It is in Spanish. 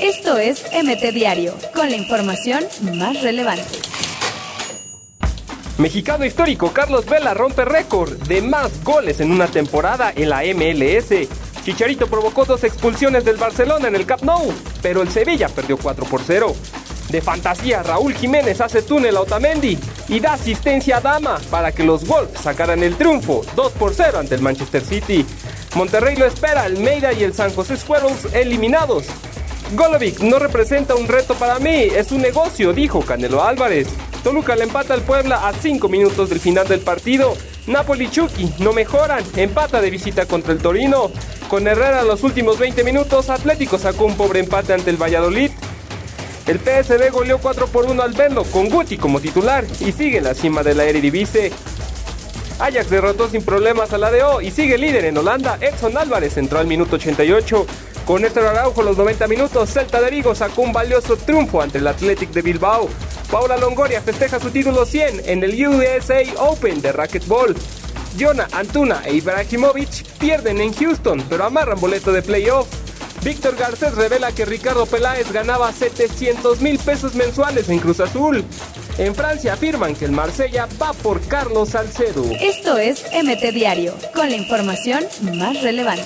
Esto es MT Diario, con la información más relevante. Mexicano histórico Carlos Vela rompe récord de más goles en una temporada en la MLS. Chicharito provocó dos expulsiones del Barcelona en el Camp Nou, pero el Sevilla perdió 4 por 0. De fantasía, Raúl Jiménez hace túnel a Otamendi y da asistencia a Dama para que los Wolves sacaran el triunfo 2 por 0 ante el Manchester City. Monterrey lo espera, Almeida y el San José Squirrels eliminados. Golovic no representa un reto para mí, es un negocio, dijo Canelo Álvarez. Toluca le empata al Puebla a 5 minutos del final del partido. Napoli Chucky no mejoran, empata de visita contra el Torino. Con Herrera los últimos 20 minutos, Atlético sacó un pobre empate ante el Valladolid. El PSV goleó 4 por 1 al Venlo con Guti como titular y sigue en la cima de la Eredivisie. Ajax derrotó sin problemas al ADO y sigue líder en Holanda. Edson Álvarez entró al minuto 88. Con Néstor Araujo los 90 minutos, Celta de Vigo sacó un valioso triunfo ante el Athletic de Bilbao. Paula Longoria festeja su título 100 en el USA Open de Racquetball. Jonah, Antuna e Ibrahimovic pierden en Houston, pero amarran boleto de playoff. Víctor Garcés revela que Ricardo Peláez ganaba 700 mil pesos mensuales en Cruz Azul. En Francia afirman que el Marsella va por Carlos Salcedo. Esto es MT Diario, con la información más relevante.